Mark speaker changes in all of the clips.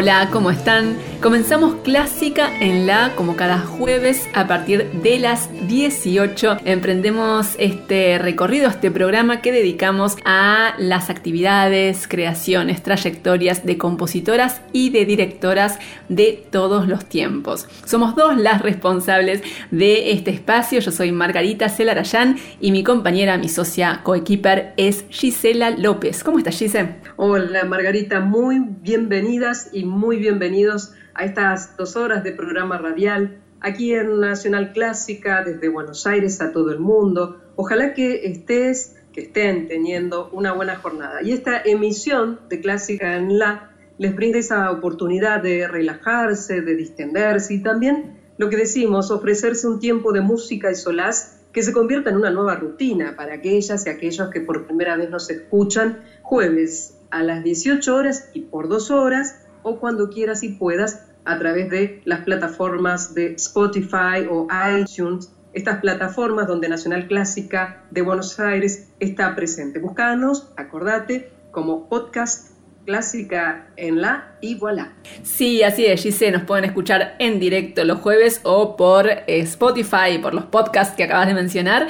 Speaker 1: Hola, ¿cómo están? Comenzamos Clásica en la, como cada jueves, a partir de las 18. Emprendemos este recorrido, este programa que dedicamos a las actividades, creaciones, trayectorias de compositoras y de directoras de todos los tiempos. Somos dos las responsables de este espacio. Yo soy Margarita Celarayán y mi compañera, mi socia coequiper es Gisela López. ¿Cómo estás, Gisela?
Speaker 2: Hola, Margarita. Muy bienvenidas y muy bienvenidos a estas dos horas de programa radial aquí en Nacional Clásica, desde Buenos Aires a todo el mundo. Ojalá que estés, que estén teniendo una buena jornada. Y esta emisión de Clásica en la les brinda esa oportunidad de relajarse, de distenderse y también lo que decimos, ofrecerse un tiempo de música y solaz que se convierta en una nueva rutina para aquellas y aquellos que por primera vez nos escuchan jueves a las 18 horas y por dos horas o cuando quieras y puedas a través de las plataformas de Spotify o iTunes, estas plataformas donde Nacional Clásica de Buenos Aires está presente. Buscanos, acordate, como podcast clásica en la y voilà.
Speaker 1: Sí, así es, Gise, nos pueden escuchar en directo los jueves o por eh, Spotify, por los podcasts que acabas de mencionar.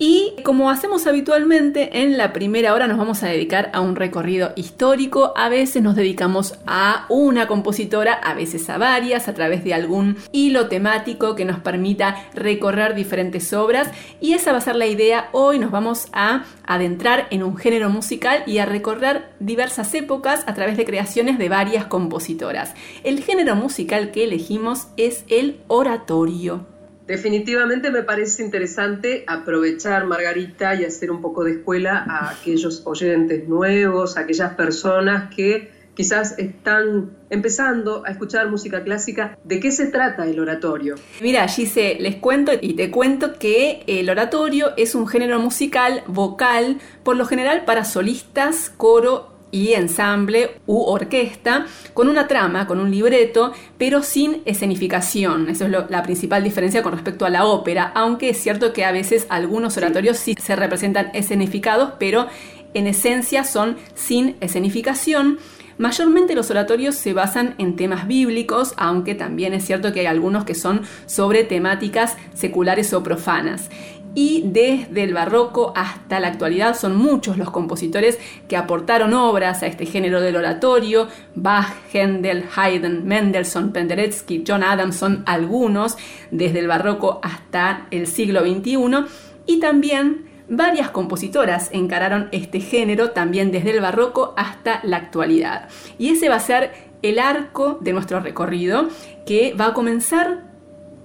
Speaker 1: Y como hacemos habitualmente, en la primera hora nos vamos a dedicar a un recorrido histórico. A veces nos dedicamos a una compositora, a veces a varias, a través de algún hilo temático que nos permita recorrer diferentes obras. Y esa va a ser la idea. Hoy nos vamos a adentrar en un género musical y a recorrer diversas épocas a través de creaciones de varias compositoras. El género musical que elegimos es el oratorio.
Speaker 2: Definitivamente me parece interesante aprovechar, Margarita, y hacer un poco de escuela a aquellos oyentes nuevos, a aquellas personas que quizás están empezando a escuchar música clásica. ¿De qué se trata el oratorio?
Speaker 1: Mira, Gise, les cuento y te cuento que el oratorio es un género musical vocal, por lo general para solistas, coro y ensamble u orquesta con una trama, con un libreto, pero sin escenificación. Eso es la principal diferencia con respecto a la ópera, aunque es cierto que a veces algunos oratorios sí se representan escenificados, pero en esencia son sin escenificación. Mayormente los oratorios se basan en temas bíblicos, aunque también es cierto que hay algunos que son sobre temáticas seculares o profanas y desde el barroco hasta la actualidad son muchos los compositores que aportaron obras a este género del oratorio, Bach, Händel, Haydn, Mendelssohn, Penderecki, John Adams son algunos desde el barroco hasta el siglo XXI y también varias compositoras encararon este género también desde el barroco hasta la actualidad. Y ese va a ser el arco de nuestro recorrido que va a comenzar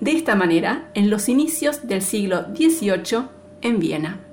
Speaker 1: de esta manera en los inicios del siglo XVIII en Viena.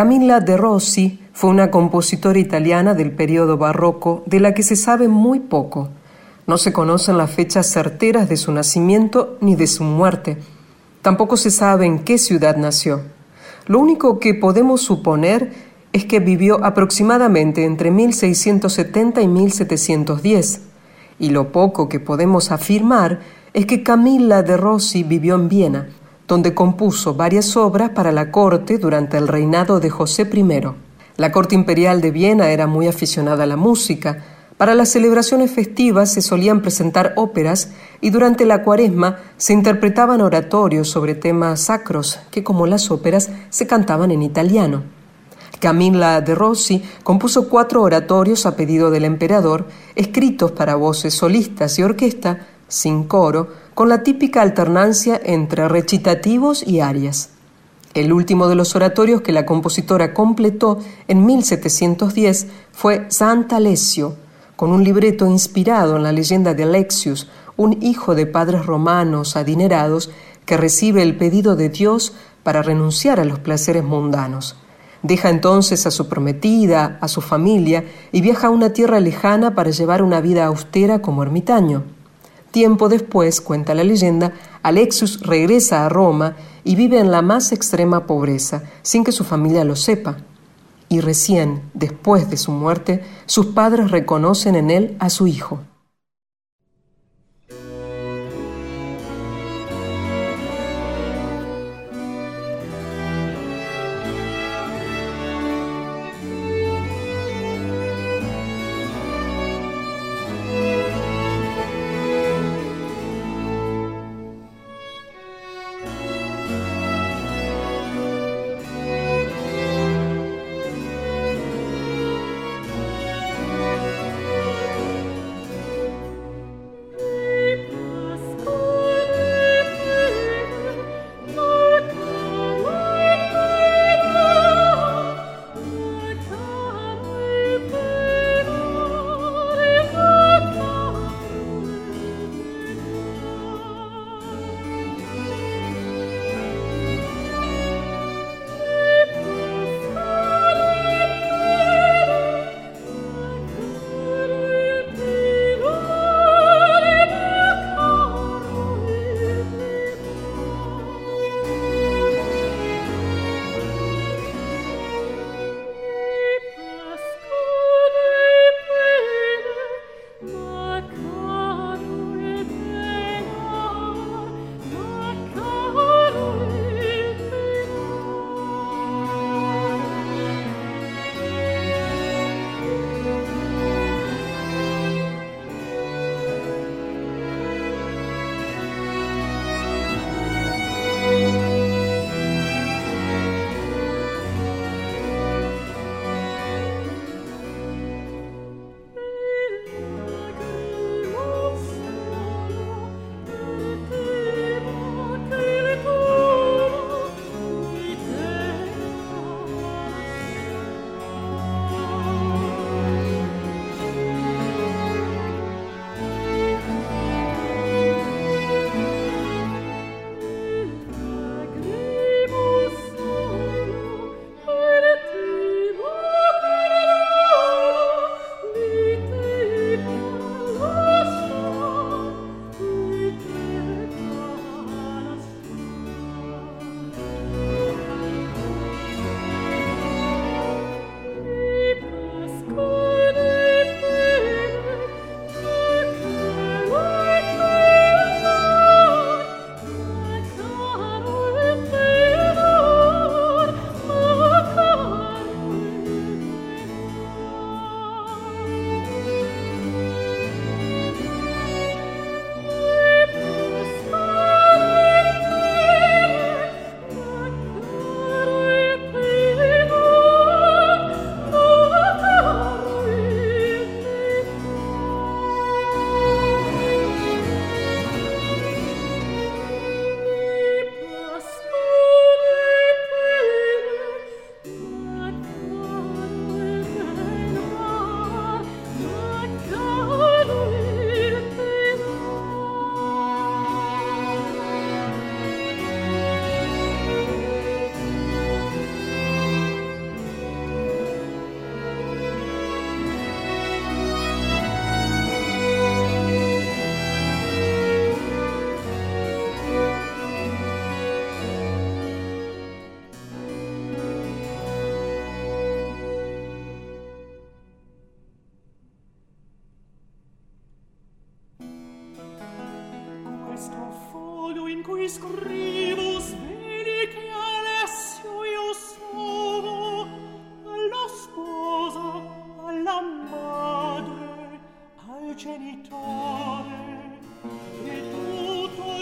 Speaker 2: Camilla de Rossi fue una compositora italiana del periodo barroco de la que se sabe muy poco. No se conocen las fechas certeras de su nacimiento ni de su muerte. Tampoco se sabe en qué ciudad nació. Lo único que podemos suponer es que vivió aproximadamente entre 1670 y 1710, y lo poco que podemos afirmar es que Camilla de Rossi vivió en Viena, donde compuso varias obras para la corte durante el reinado de José I. La corte imperial de Viena era muy aficionada a la música, para las celebraciones festivas se solían presentar óperas y durante la cuaresma se interpretaban oratorios sobre temas sacros que, como las óperas, se cantaban en italiano. Camilla de Rossi compuso cuatro oratorios a pedido del emperador, escritos para voces solistas y orquesta, sin coro, con la típica alternancia entre recitativos y arias. El último de los oratorios que la compositora completó en 1710 fue Santa Alessio, con un libreto inspirado en la leyenda de Alexius, un hijo de padres romanos adinerados que recibe el pedido de Dios para renunciar a los placeres mundanos. Deja entonces a su prometida, a su familia, y viaja a una tierra lejana para llevar una vida austera como ermitaño. Tiempo después, cuenta la leyenda, Alexius regresa a Roma y vive en la más extrema pobreza, sin que su familia lo sepa y recién después de su muerte sus padres reconocen en él a su hijo.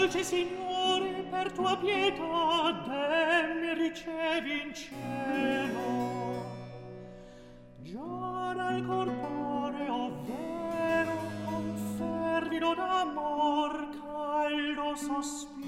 Speaker 3: dolce Signore, per tua pietà, demmi ricevi in cielo. Giara al corpore, ovvero, confervino d'amor caldo sospiro,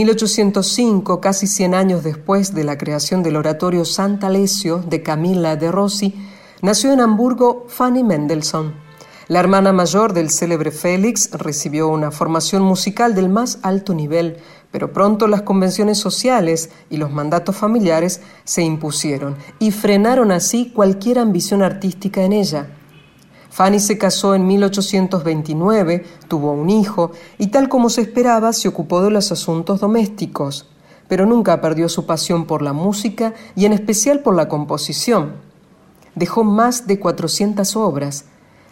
Speaker 3: 1805, casi 100 años después de la creación del oratorio Santa Alessio de Camilla de Rossi, nació en Hamburgo Fanny Mendelssohn. La hermana mayor del célebre Félix recibió una formación musical del más alto nivel, pero pronto las convenciones sociales y los mandatos familiares se impusieron y frenaron así cualquier ambición artística en ella. Fanny se casó en 1829, tuvo un hijo y tal como se esperaba se ocupó de los asuntos domésticos, pero nunca perdió su pasión por la música y en especial por la composición. Dejó más de 400 obras.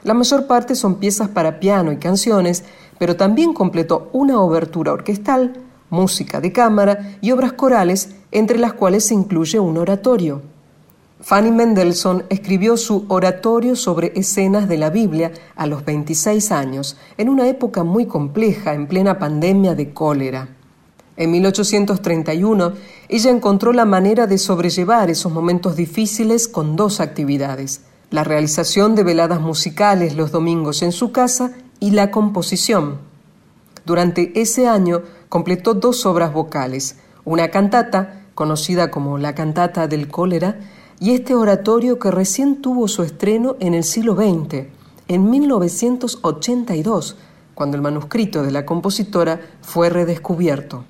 Speaker 3: La mayor parte son piezas para piano y canciones,
Speaker 2: pero también completó una obertura orquestal, música de cámara y obras corales, entre las cuales se incluye un oratorio. Fanny Mendelssohn escribió su oratorio sobre escenas de la Biblia a los 26 años, en una época muy compleja, en plena pandemia de cólera. En 1831, ella encontró la manera de sobrellevar esos momentos difíciles con dos actividades, la realización de veladas musicales los domingos en su casa y la composición. Durante ese año completó dos obras vocales, una cantata, conocida como la cantata del cólera, y este oratorio que recién tuvo su estreno en el siglo XX, en 1982, cuando el manuscrito de la compositora fue redescubierto.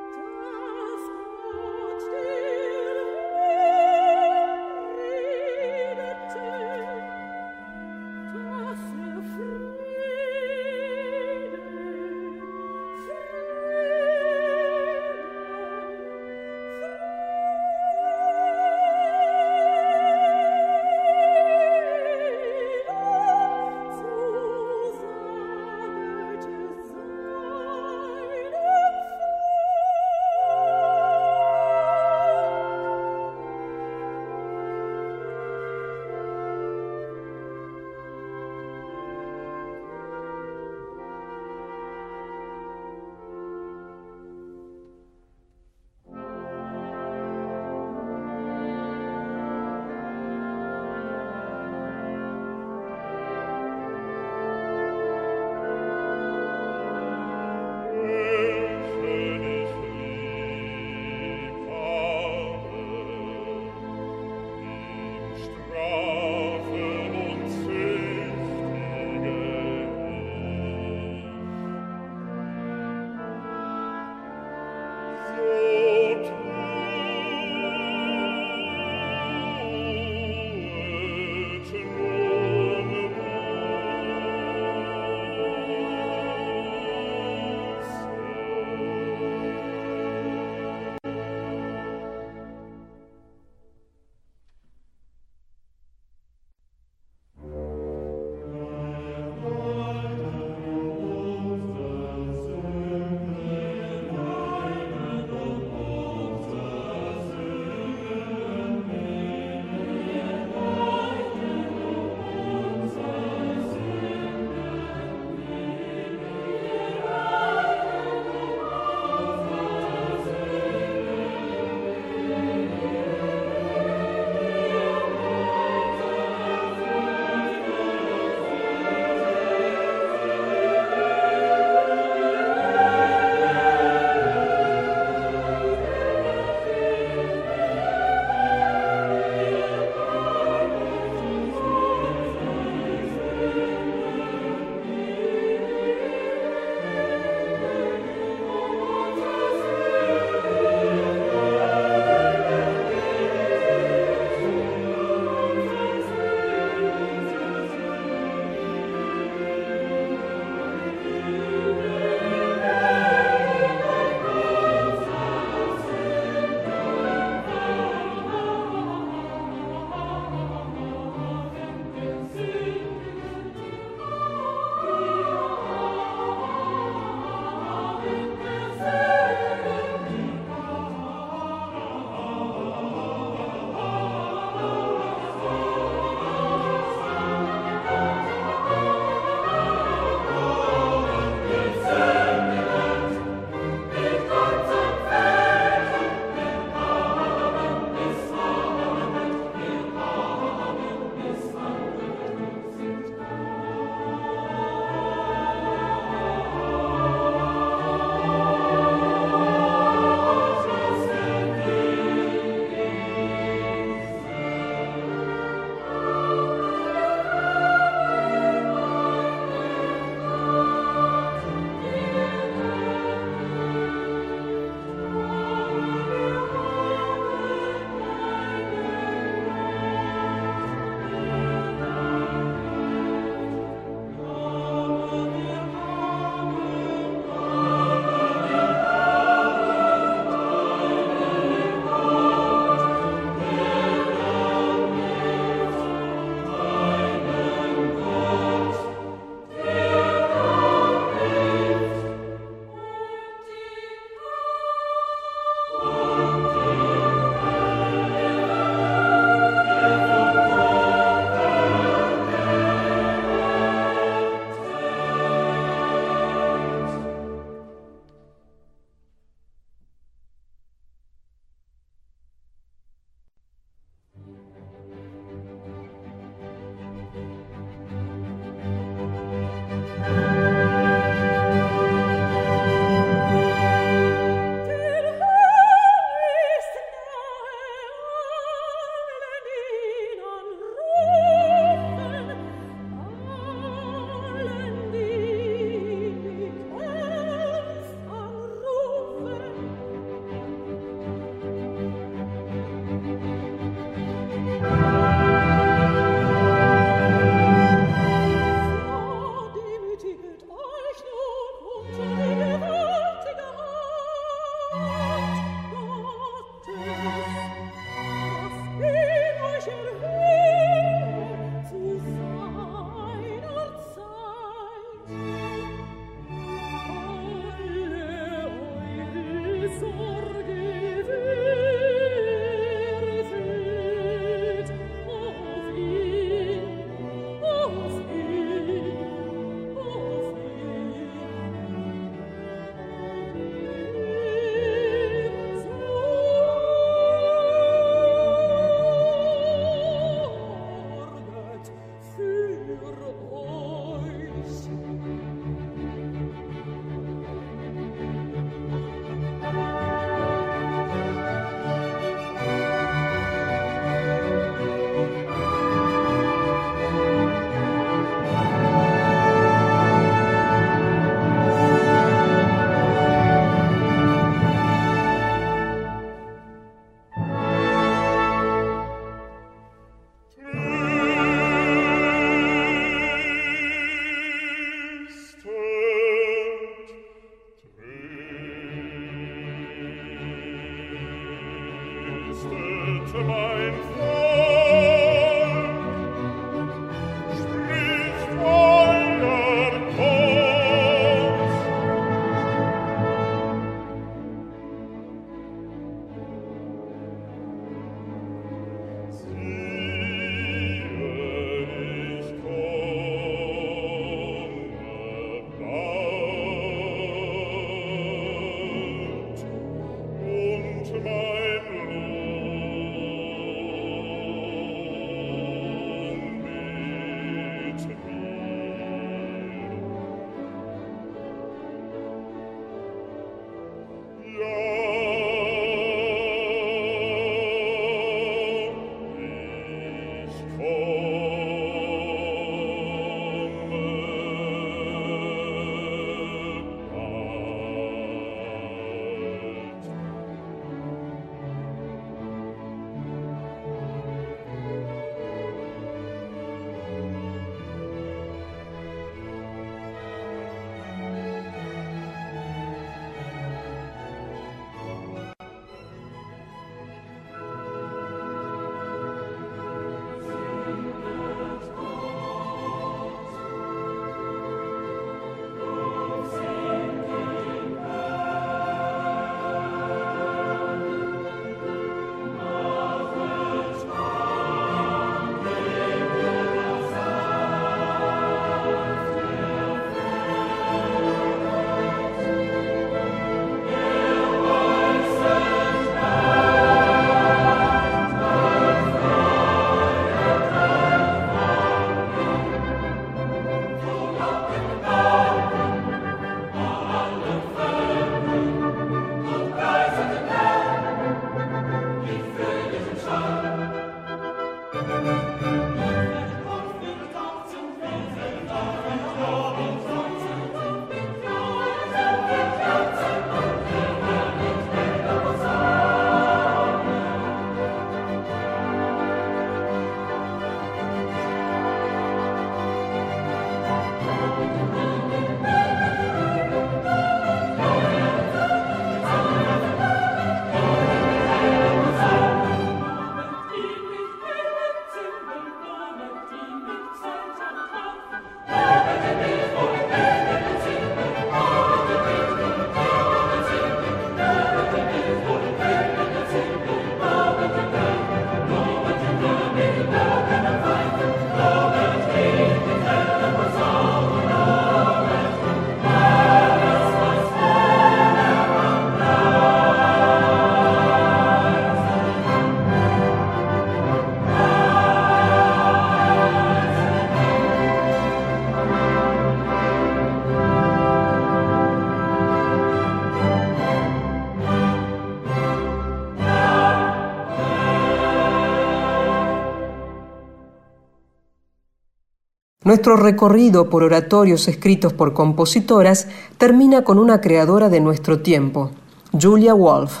Speaker 2: Nuestro recorrido por oratorios escritos por compositoras termina con una creadora de nuestro tiempo, Julia Wolf.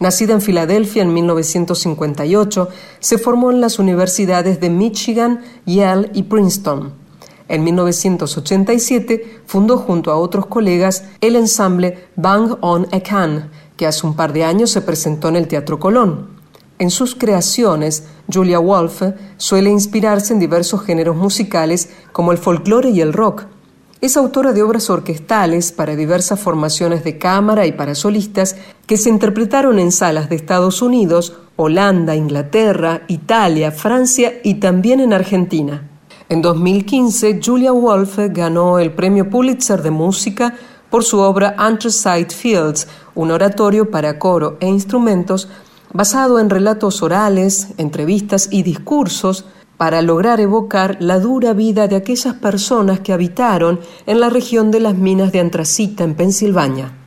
Speaker 2: Nacida en Filadelfia en 1958, se formó en las universidades de Michigan, Yale y Princeton. En 1987 fundó junto a otros colegas el ensamble Bang on a Can, que hace un par de años se presentó en el Teatro Colón. En sus creaciones, Julia Wolfe suele inspirarse en diversos géneros musicales como el folclore y el rock. Es autora de obras orquestales para diversas formaciones de cámara y para solistas que se interpretaron en salas de Estados Unidos, Holanda, Inglaterra, Italia, Francia y también en Argentina. En 2015, Julia Wolfe ganó el Premio Pulitzer de Música por su obra Anthracite Fields, un oratorio para coro e instrumentos basado en relatos orales, entrevistas y discursos para lograr evocar la dura vida de aquellas personas que habitaron en la región de las minas de antracita en Pensilvania.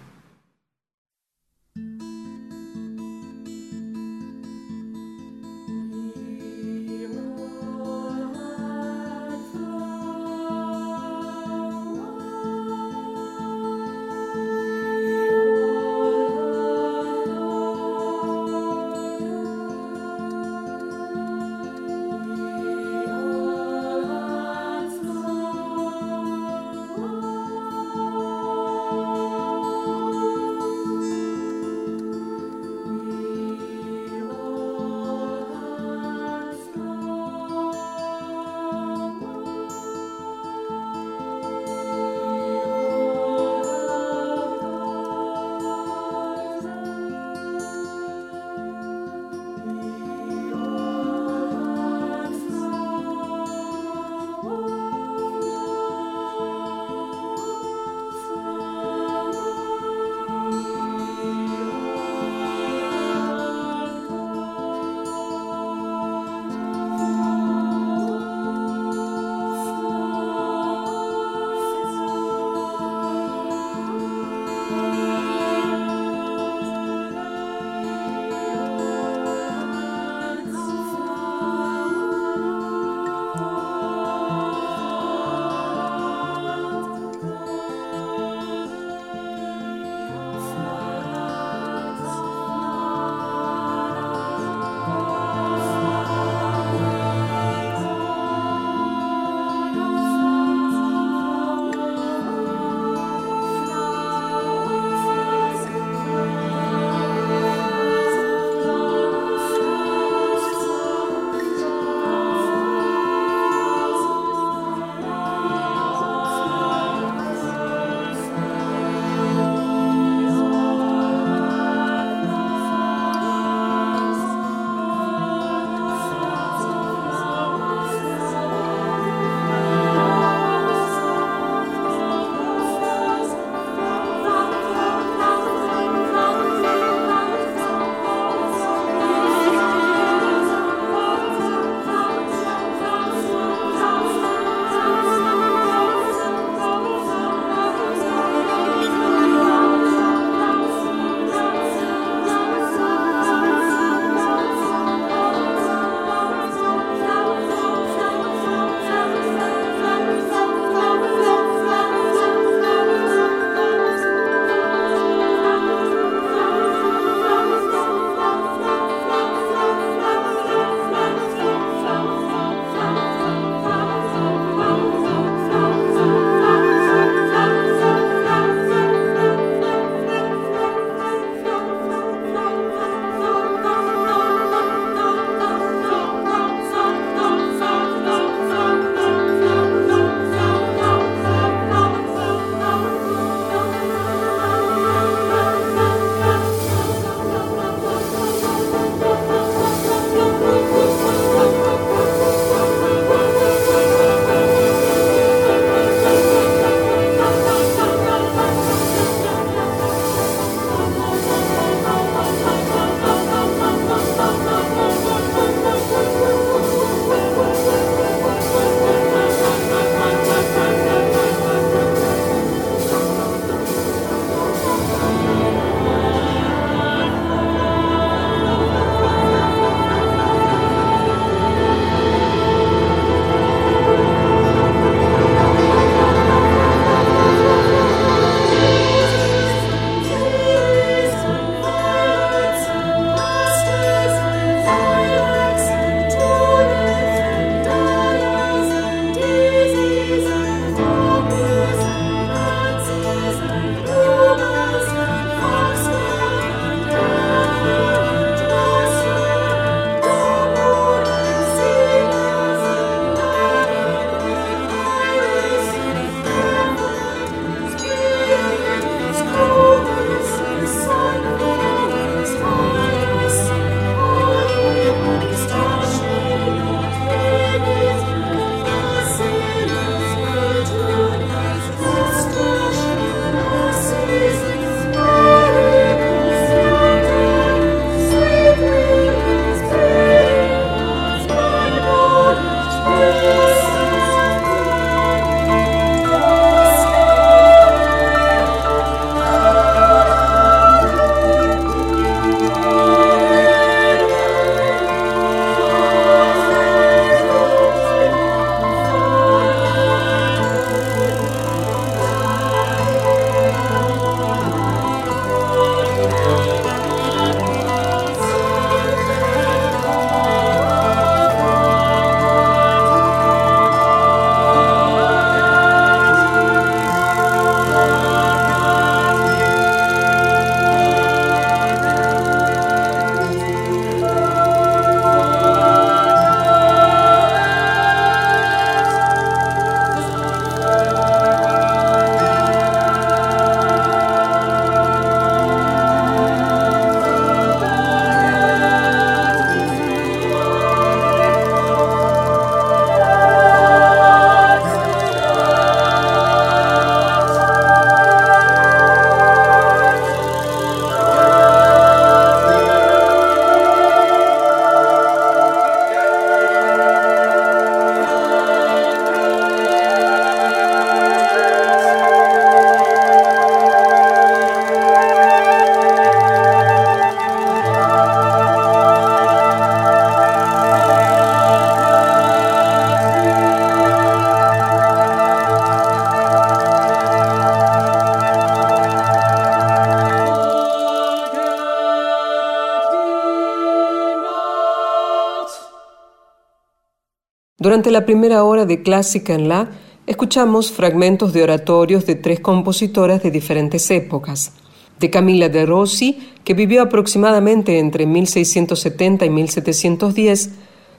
Speaker 2: La primera hora de Clásica en La, escuchamos fragmentos de oratorios de tres compositoras de diferentes épocas. De Camila de Rossi, que vivió aproximadamente entre 1670 y 1710,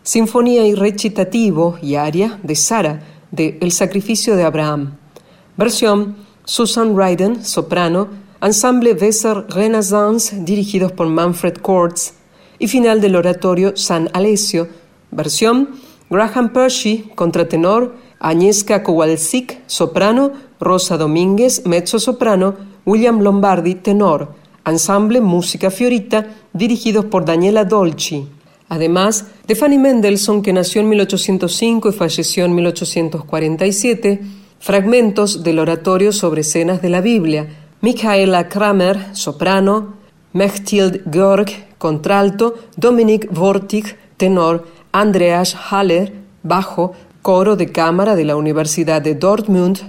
Speaker 2: Sinfonía y recitativo y aria de Sara, de El sacrificio de Abraham. Versión Susan Ryden, soprano, ensamble Weser Renaissance, dirigidos por Manfred Kortz, y final del oratorio San Alessio, versión Graham Percy, contratenor, Agnieszka Kowalczyk, soprano, Rosa Domínguez, mezzo-soprano, William Lombardi, tenor, ensamble Música Fiorita, dirigidos por Daniela Dolci. Además de Fanny Mendelssohn, que nació en 1805 y falleció en 1847, fragmentos del oratorio sobre escenas de la Biblia, Michaela Kramer, soprano, Mechtild Georg, contralto, Dominik Vortig, tenor, Andreas Haller, bajo, coro de cámara de la Universidad de Dortmund,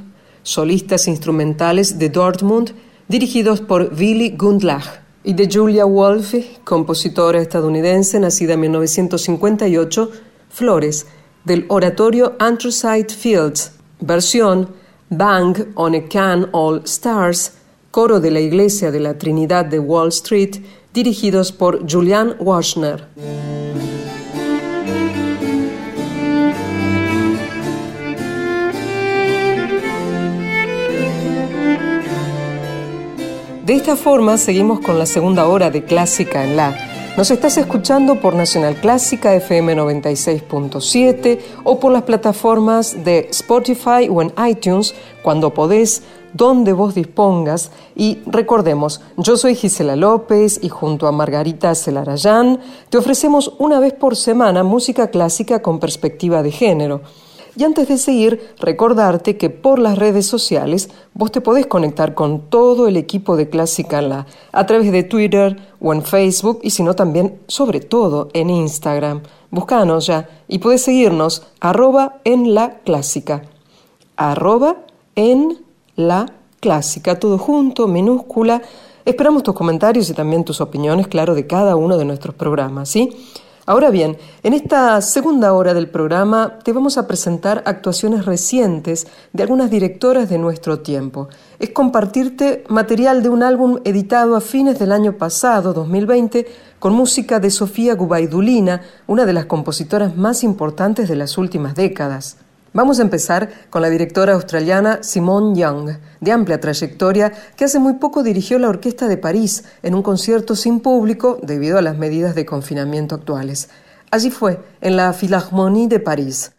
Speaker 2: solistas instrumentales de Dortmund, dirigidos por Willy Gundlach, y de Julia Wolfe, compositora estadounidense nacida en 1958, Flores, del oratorio Anthracite Fields, versión Bang on a Can All Stars, coro de la Iglesia de la Trinidad de Wall Street, dirigidos por Julian Washner. De esta forma seguimos con la segunda hora de Clásica en La. Nos estás escuchando por Nacional Clásica FM 96.7 o por las plataformas de Spotify o en iTunes cuando podés, donde vos dispongas. Y recordemos, yo soy Gisela López y junto a Margarita Celarayán te ofrecemos una vez por semana música clásica con perspectiva de género. Y antes de seguir, recordarte que por las redes sociales vos te podés conectar con todo el equipo de Clásica La a través de Twitter o en Facebook y si no también, sobre todo, en Instagram. Búscanos ya y podés seguirnos arroba en la clásica. Arroba en la clásica, todo junto, minúscula. Esperamos tus comentarios y también tus opiniones, claro, de cada uno de nuestros programas, ¿sí? Ahora bien, en esta segunda hora del programa te vamos a presentar actuaciones recientes de algunas directoras de nuestro tiempo. Es compartirte material de un álbum editado a fines del año pasado, 2020, con música de Sofía Gubaidulina, una de las compositoras más importantes de las últimas décadas. Vamos a empezar con la directora australiana Simone Young, de amplia trayectoria, que hace muy poco dirigió la Orquesta de París en un concierto sin público debido a las medidas de confinamiento actuales. Allí fue, en la Philharmonie de París.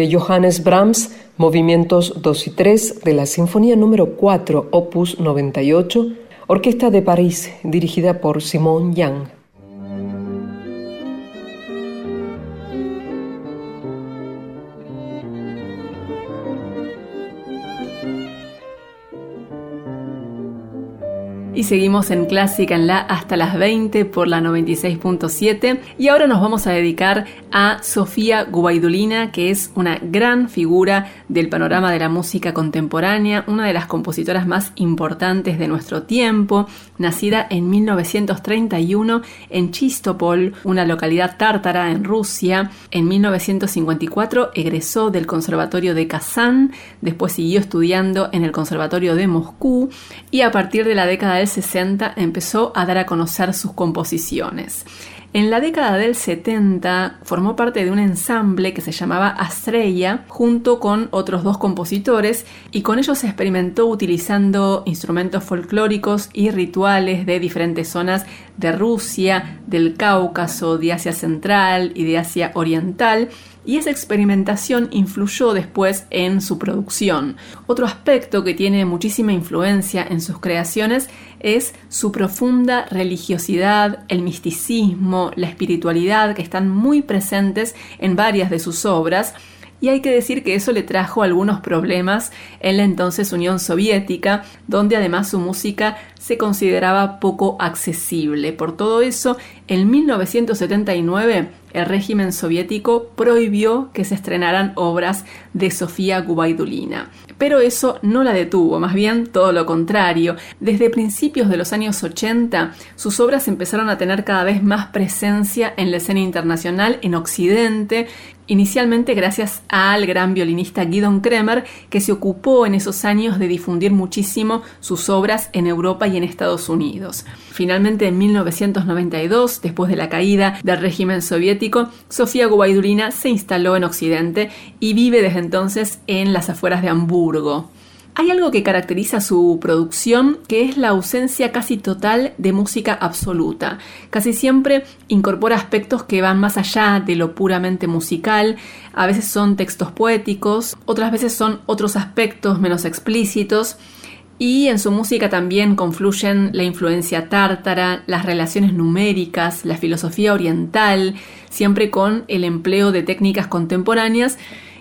Speaker 2: De Johannes Brahms, movimientos 2 y 3 de la Sinfonía número 4, opus 98, Orquesta de París, dirigida por Simon Young.
Speaker 1: Y seguimos en Clásica en la hasta las 20 por la 96.7 y ahora nos vamos a dedicar a Sofía Gubaidulina, que es una gran figura del panorama de la música contemporánea, una de las compositoras más importantes de nuestro tiempo, nacida en 1931 en Chistopol, una localidad tártara en Rusia. En 1954 egresó del Conservatorio de Kazán, después siguió estudiando en el Conservatorio de Moscú y a partir de la década del 60 empezó a dar a conocer sus composiciones. En la década del 70 formó parte de un ensamble que se llamaba Astreya junto con otros dos compositores y con ellos experimentó utilizando instrumentos folclóricos y rituales de diferentes zonas de Rusia, del Cáucaso, de Asia Central y de Asia Oriental y esa experimentación influyó después en su producción. Otro aspecto que tiene muchísima influencia en sus creaciones es su profunda religiosidad, el misticismo, la espiritualidad que están muy presentes en varias de sus obras, y hay que decir que eso le trajo algunos problemas en la entonces Unión Soviética, donde además su música se consideraba poco accesible. Por todo eso, en 1979 el régimen soviético prohibió que se estrenaran obras de Sofía Gubaidulina. Pero eso no la detuvo, más bien todo lo contrario. Desde principios de los años 80, sus obras empezaron a tener cada vez más presencia en la escena internacional en Occidente, inicialmente gracias al gran violinista Guidon Kremer, que se ocupó en esos años de difundir muchísimo sus obras en Europa y en Estados Unidos. Finalmente, en 1992, después de la caída del régimen soviético, Sofía Gubaidulina se instaló en Occidente y vive desde entonces en las afueras de Hamburgo. Hay algo que caracteriza su producción, que es la ausencia casi total de música absoluta. Casi siempre incorpora aspectos que van más allá de lo puramente musical, a veces son textos poéticos, otras veces son otros aspectos menos explícitos, y en su música también confluyen la influencia tártara, las relaciones numéricas, la filosofía oriental, siempre con el empleo de técnicas contemporáneas,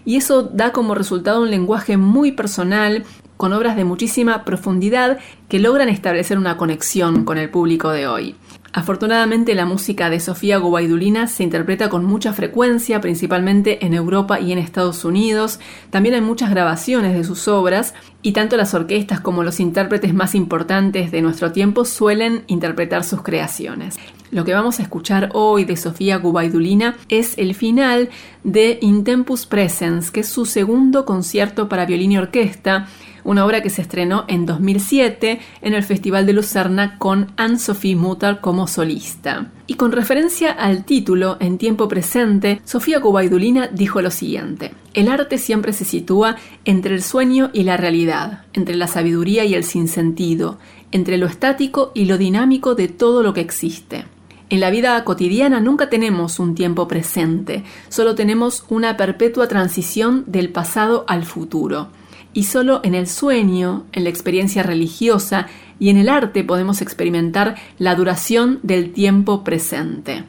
Speaker 1: y eso da como resultado un lenguaje muy personal, con obras de muchísima profundidad que logran establecer una conexión con el público de hoy. Afortunadamente la música de Sofía Gubaidulina se interpreta con mucha frecuencia, principalmente en Europa y en Estados Unidos. También hay muchas grabaciones de sus obras y tanto las orquestas como los intérpretes más importantes de nuestro tiempo suelen interpretar sus creaciones. Lo que vamos a escuchar hoy de Sofía Gubaidulina es el final de Intempus Presens, que es su segundo concierto para violín y orquesta una obra que se estrenó en 2007 en el Festival de Lucerna con Anne-Sophie Mutter como solista. Y con referencia al título, en tiempo presente, Sofía Cubaidulina dijo lo siguiente: El arte siempre se sitúa entre el sueño y la realidad, entre la sabiduría y el sinsentido, entre lo estático y lo dinámico de todo lo que existe. En la vida cotidiana nunca tenemos un tiempo presente, solo tenemos una perpetua transición del pasado al futuro y solo en el sueño, en la experiencia religiosa y en el arte podemos experimentar la duración del tiempo presente.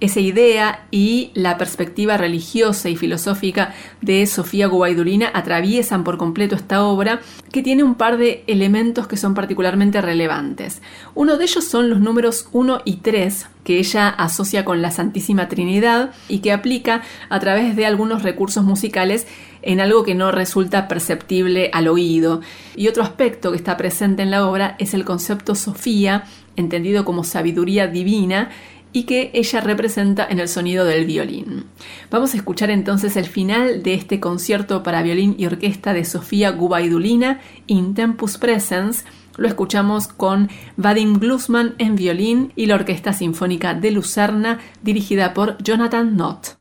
Speaker 1: Esa idea y la perspectiva religiosa y filosófica de Sofía Gubaidulina atraviesan por completo esta obra, que tiene un par de elementos que son particularmente relevantes. Uno de ellos son los números 1 y 3, que ella asocia con la Santísima Trinidad y que aplica a través de algunos recursos musicales en algo que no resulta perceptible al oído. Y otro aspecto que está presente en la obra es el concepto Sofía, entendido como sabiduría divina, y que ella representa en el sonido del violín. Vamos a escuchar entonces el final de este concierto para violín y orquesta de Sofía Gubaidulina, In Tempus Presens. Lo escuchamos con Vadim Glusman en violín y la Orquesta Sinfónica de Lucerna, dirigida por Jonathan Knott.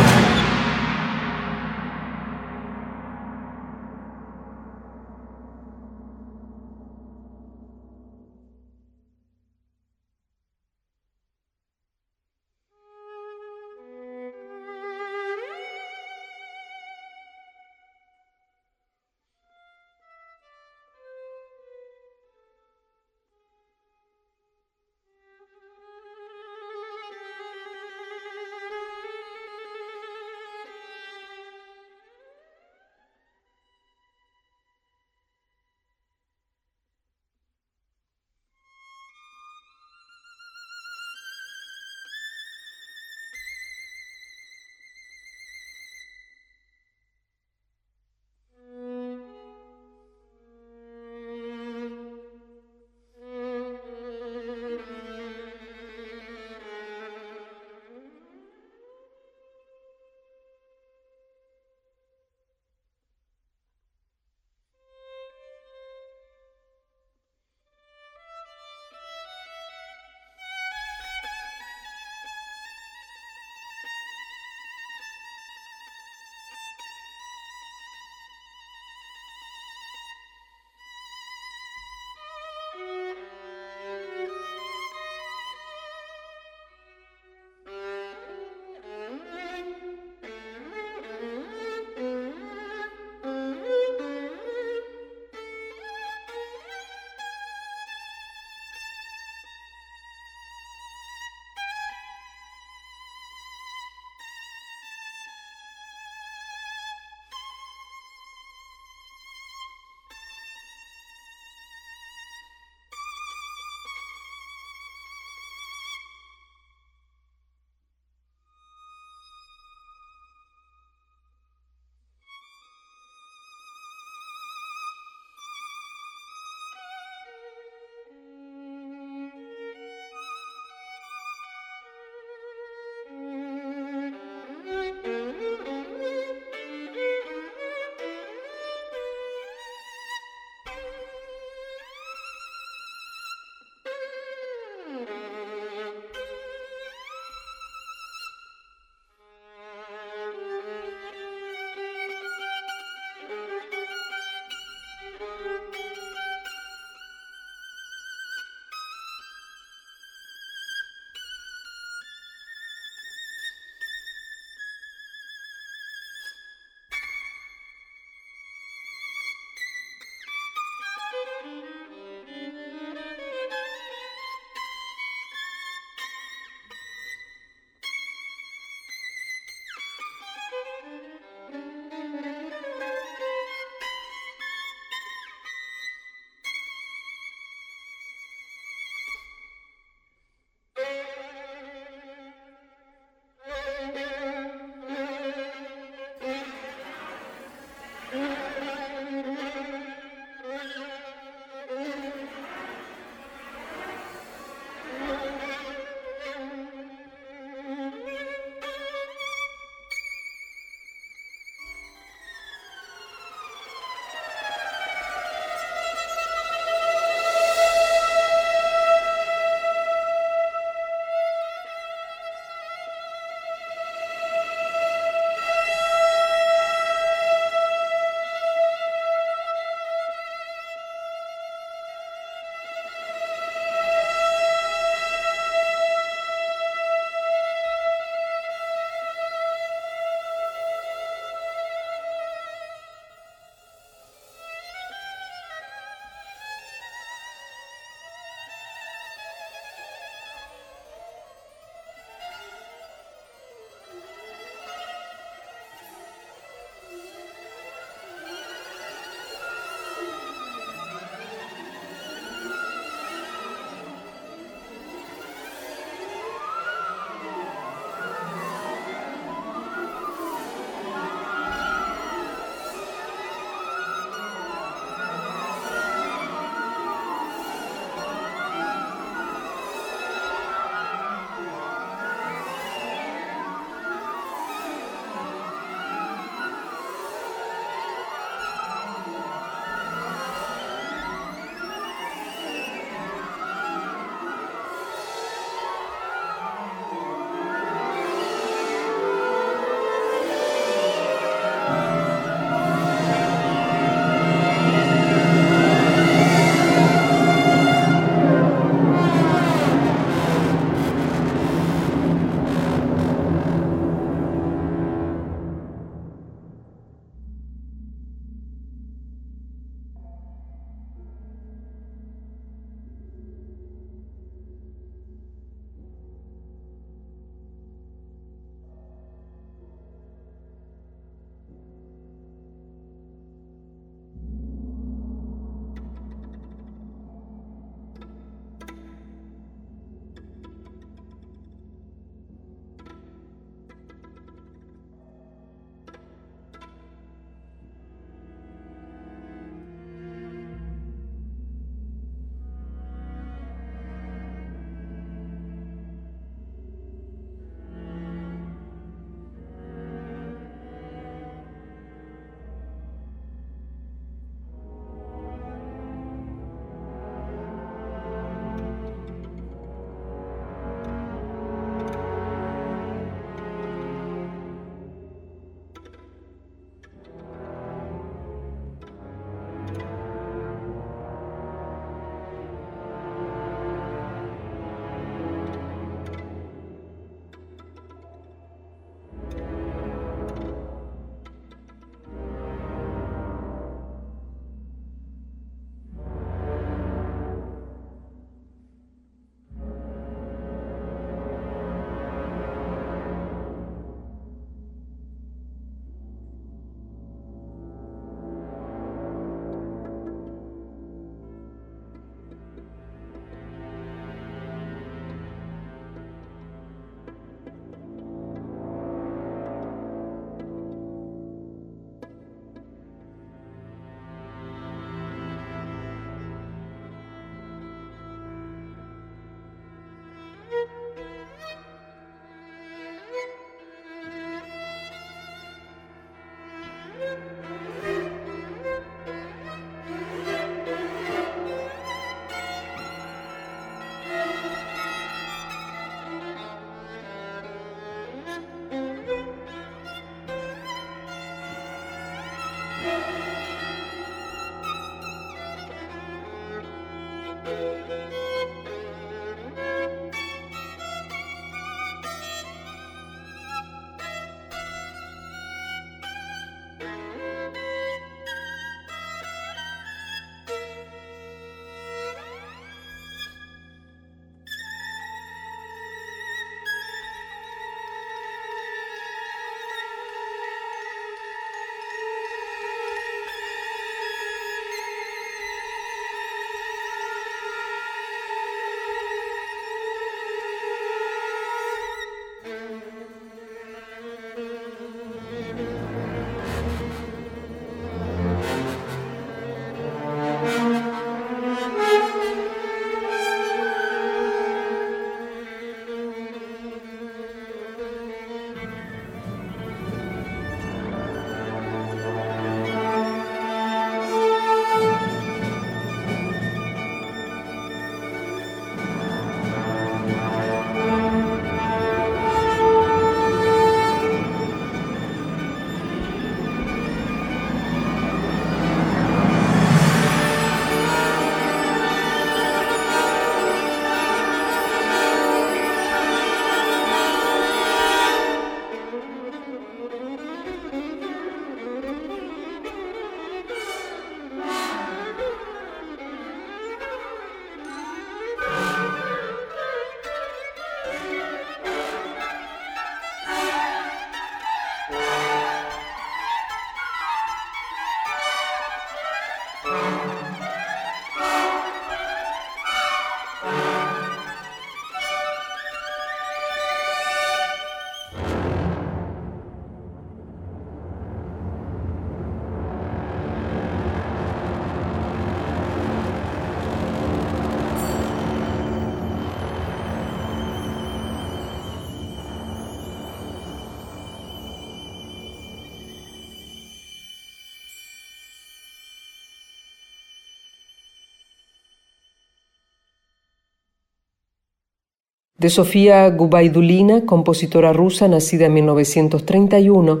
Speaker 2: De Sofía Gubaidulina, compositora rusa nacida en 1931,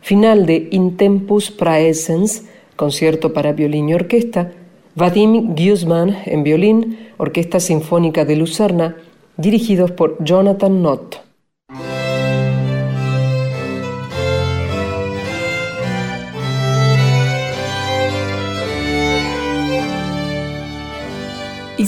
Speaker 2: final de In Tempus Praesens, concierto para violín y orquesta, Vadim Guzman en violín, Orquesta Sinfónica de Lucerna, dirigidos por Jonathan Nott.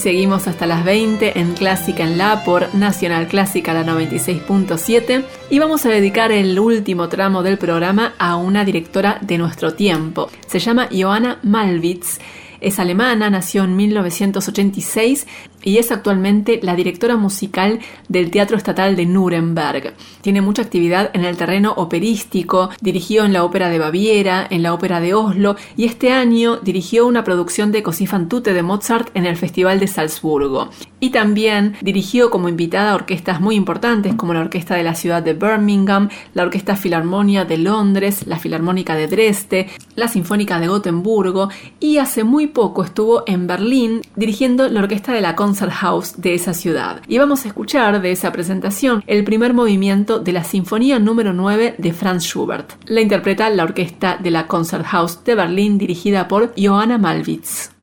Speaker 1: Seguimos hasta las 20 en Clásica en La por Nacional Clásica la 96.7 y vamos a dedicar el último tramo del programa a una directora de nuestro tiempo. Se llama Johanna Malwitz es alemana, nació en 1986 y es actualmente la directora musical del Teatro Estatal de Nuremberg. Tiene mucha actividad en el terreno operístico, dirigió en la Ópera de Baviera, en la Ópera de Oslo y este año dirigió una producción de Così fan tutte de Mozart en el Festival de Salzburgo. Y también dirigió como invitada orquestas muy importantes como la Orquesta de la Ciudad de Birmingham, la Orquesta Filarmonia de Londres, la Filarmónica de Dresde, la Sinfónica de Gotemburgo y hace muy poco estuvo en Berlín dirigiendo la Orquesta de la House de esa ciudad. Y vamos a escuchar de esa presentación el primer movimiento de la Sinfonía número 9 de Franz Schubert. La interpreta la Orquesta de la House de Berlín dirigida por Johanna Malwitz.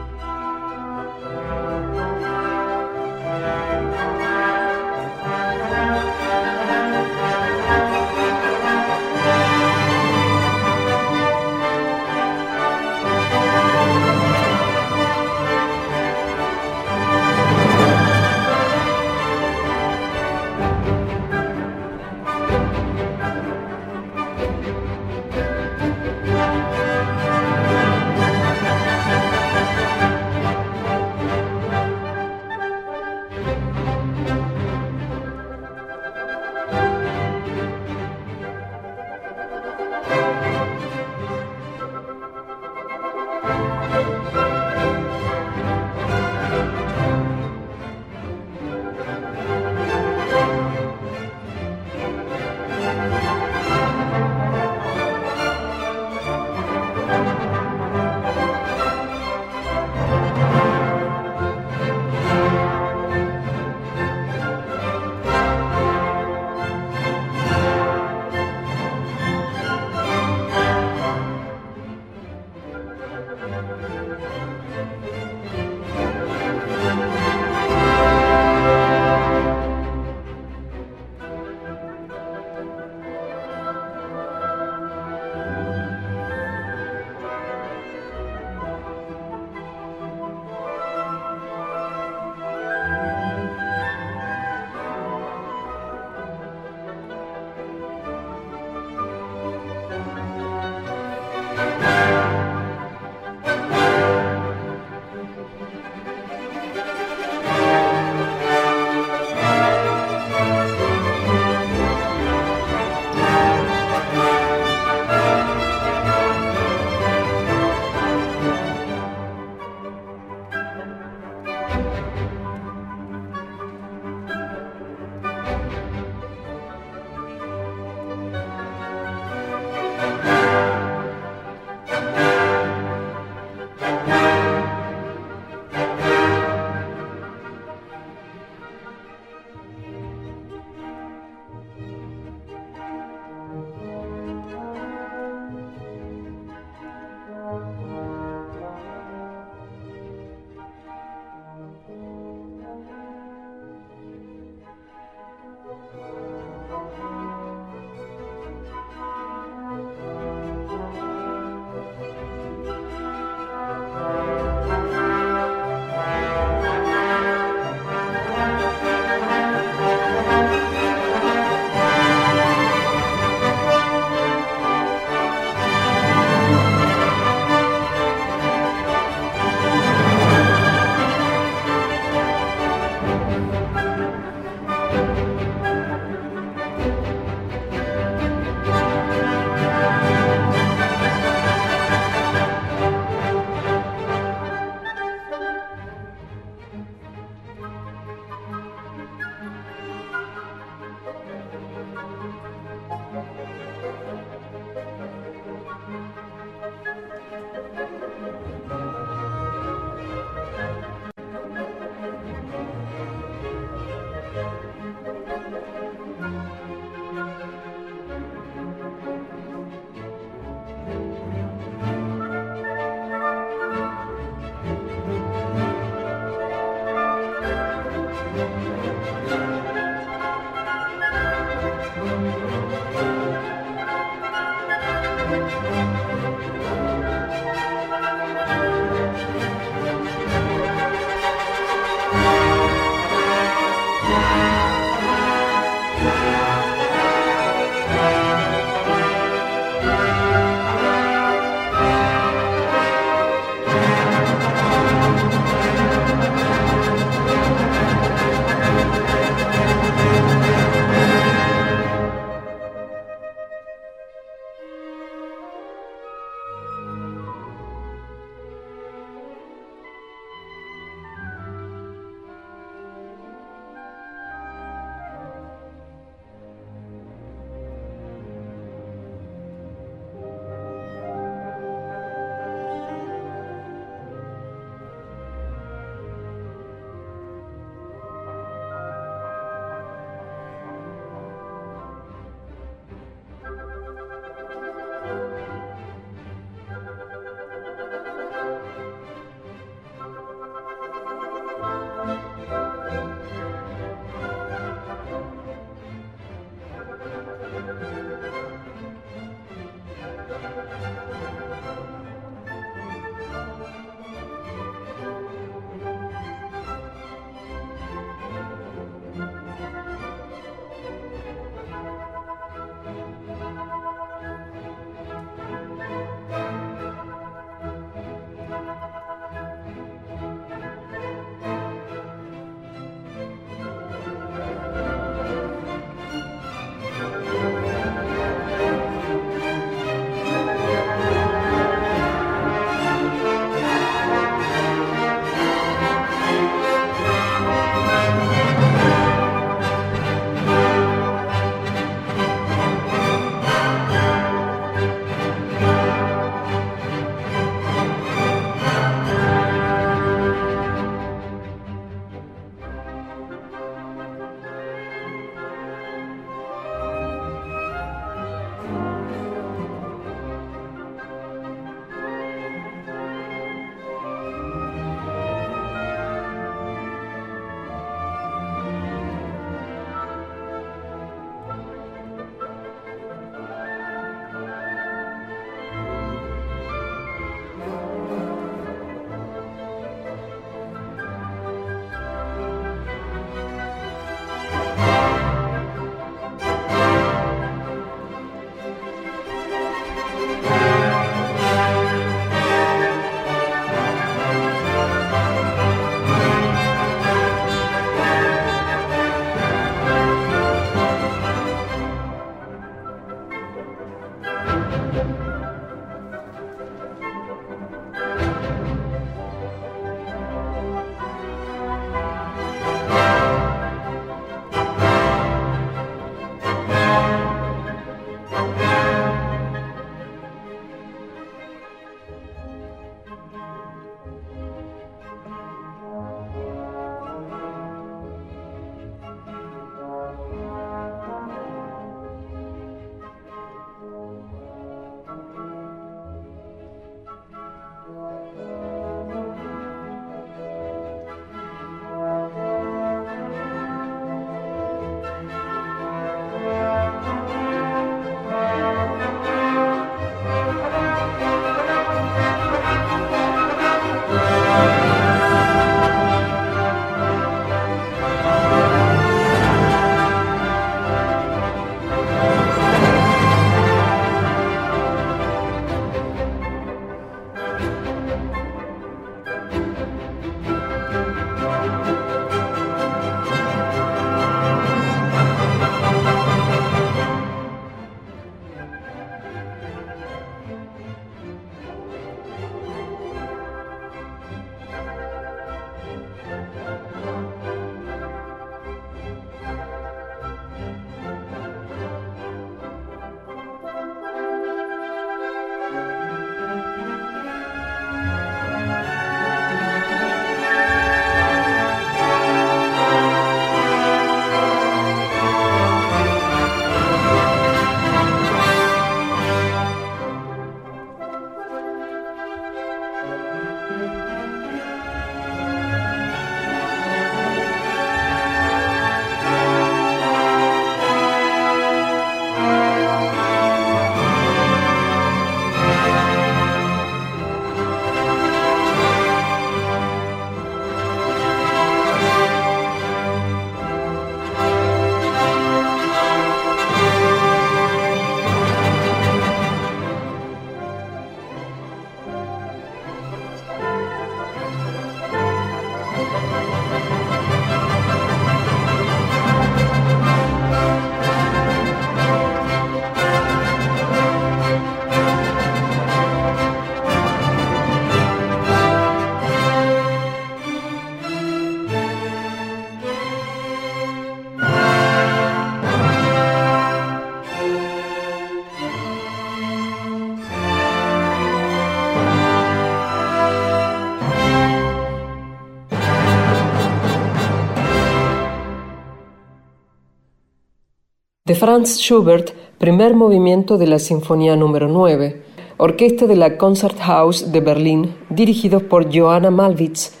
Speaker 4: Franz Schubert, primer movimiento de la Sinfonía número 9, orquesta de la Concerthaus de Berlín, dirigidos por Johanna Malwitz.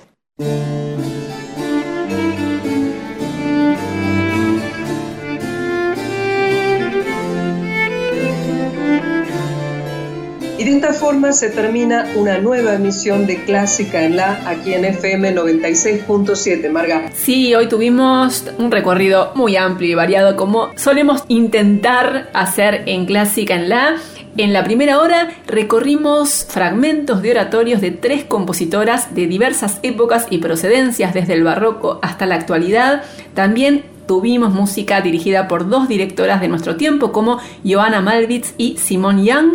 Speaker 2: Se termina una nueva emisión de Clásica en la aquí en FM 96.7. Marga.
Speaker 1: Sí, hoy tuvimos un recorrido muy amplio y variado como solemos intentar hacer en Clásica en la. En la primera hora recorrimos fragmentos de oratorios de tres compositoras de diversas épocas y procedencias desde el barroco hasta la actualidad. También tuvimos música dirigida por dos directoras de nuestro tiempo como Johanna Malwitz y Simone Young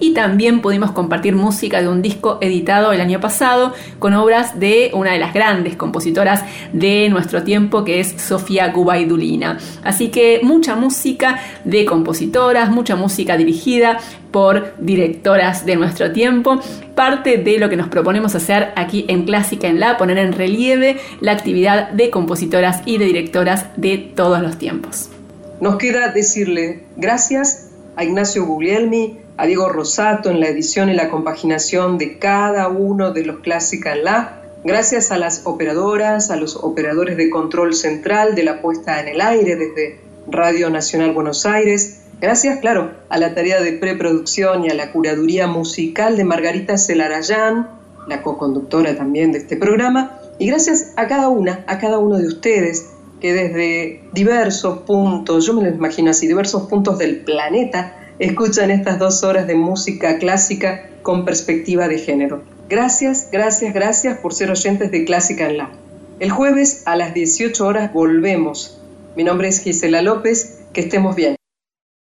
Speaker 1: y también pudimos compartir música de un disco editado el año pasado con obras de una de las grandes compositoras de nuestro tiempo que es Sofía Gubaidulina. Así que mucha música de compositoras, mucha música dirigida por directoras de nuestro tiempo, parte de lo que nos proponemos hacer aquí en Clásica en La, poner en relieve la actividad de compositoras y de directoras de todos los tiempos.
Speaker 2: Nos queda decirle gracias a Ignacio Guglielmi, a Diego Rosato en la edición y la compaginación de cada uno de los Clásica en La, gracias a las operadoras, a los operadores de control central de la puesta en el aire desde Radio Nacional Buenos Aires, gracias, claro, a la tarea de preproducción y a la curaduría musical de Margarita Celarayán, la co-conductora también de este programa, y gracias a cada una, a cada uno de ustedes que desde diversos puntos, yo me lo imagino así, diversos puntos del planeta, escuchan estas dos horas de música clásica con perspectiva de género. Gracias, gracias, gracias por ser oyentes de Clásica en La. El jueves a las 18 horas volvemos. Mi nombre es Gisela López, que estemos bien.